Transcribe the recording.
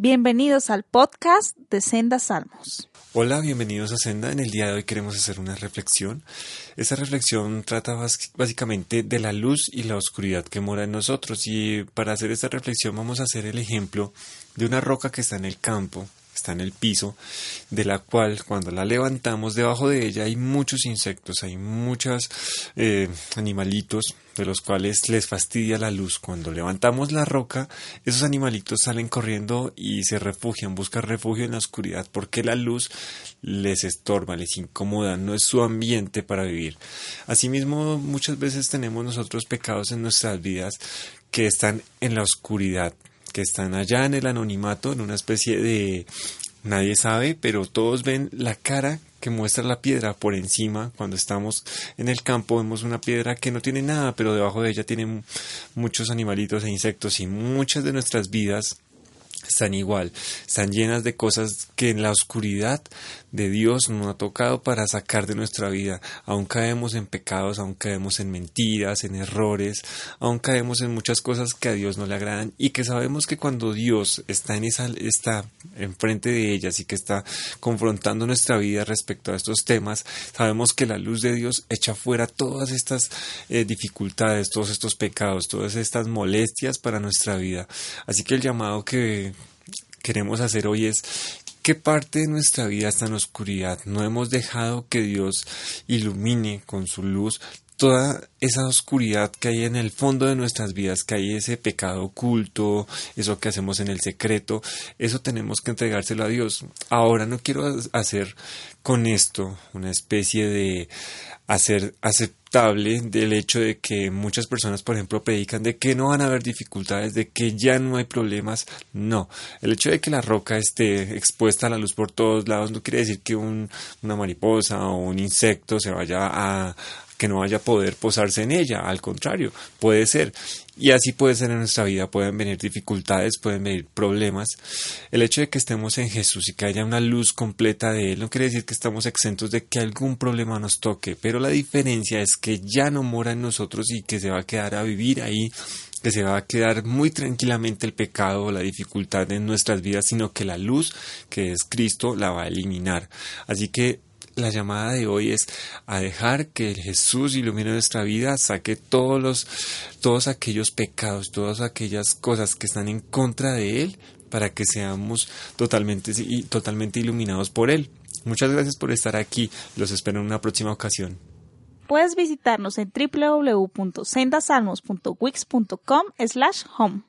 Bienvenidos al podcast de Senda Salmos. Hola, bienvenidos a Senda. En el día de hoy queremos hacer una reflexión. Esta reflexión trata básicamente de la luz y la oscuridad que mora en nosotros. Y para hacer esta reflexión vamos a hacer el ejemplo de una roca que está en el campo está en el piso, de la cual cuando la levantamos debajo de ella hay muchos insectos, hay muchos eh, animalitos de los cuales les fastidia la luz. Cuando levantamos la roca, esos animalitos salen corriendo y se refugian, buscan refugio en la oscuridad porque la luz les estorba, les incomoda, no es su ambiente para vivir. Asimismo, muchas veces tenemos nosotros pecados en nuestras vidas que están en la oscuridad, que están allá en el anonimato, en una especie de nadie sabe, pero todos ven la cara que muestra la piedra por encima. Cuando estamos en el campo vemos una piedra que no tiene nada, pero debajo de ella tiene muchos animalitos e insectos y muchas de nuestras vidas están igual, están llenas de cosas que en la oscuridad de Dios nos ha tocado para sacar de nuestra vida. Aún caemos en pecados, aún caemos en mentiras, en errores, aún caemos en muchas cosas que a Dios no le agradan y que sabemos que cuando Dios está en esa está enfrente de ellas y que está confrontando nuestra vida respecto a estos temas, sabemos que la luz de Dios echa fuera todas estas eh, dificultades, todos estos pecados, todas estas molestias para nuestra vida. Así que el llamado que queremos hacer hoy es ¿Qué parte de nuestra vida está en oscuridad? No hemos dejado que Dios ilumine con su luz toda esa oscuridad que hay en el fondo de nuestras vidas, que hay ese pecado oculto, eso que hacemos en el secreto, eso tenemos que entregárselo a Dios. Ahora no quiero hacer con esto una especie de hacer aceptable del hecho de que muchas personas, por ejemplo, predican de que no van a haber dificultades, de que ya no hay problemas. No, el hecho de que la roca esté expuesta a la luz por todos lados no quiere decir que un, una mariposa o un insecto se vaya a, que no vaya a poder posarse en ella, al contrario, puede ser. Y así puede ser en nuestra vida, pueden venir dificultades, pueden venir problemas. El hecho de que estemos en Jesús y que haya una luz completa de Él no quiere decir que estamos exentos de que algún problema nos toque, pero la diferencia es que ya no mora en nosotros y que se va a quedar a vivir ahí que se va a quedar muy tranquilamente el pecado o la dificultad en nuestras vidas, sino que la luz que es Cristo la va a eliminar. Así que la llamada de hoy es a dejar que Jesús ilumine nuestra vida, saque todos los, todos aquellos pecados, todas aquellas cosas que están en contra de Él, para que seamos totalmente, totalmente iluminados por Él. Muchas gracias por estar aquí. Los espero en una próxima ocasión. Puedes visitarnos en www.sendasalmos.wix.com slash home.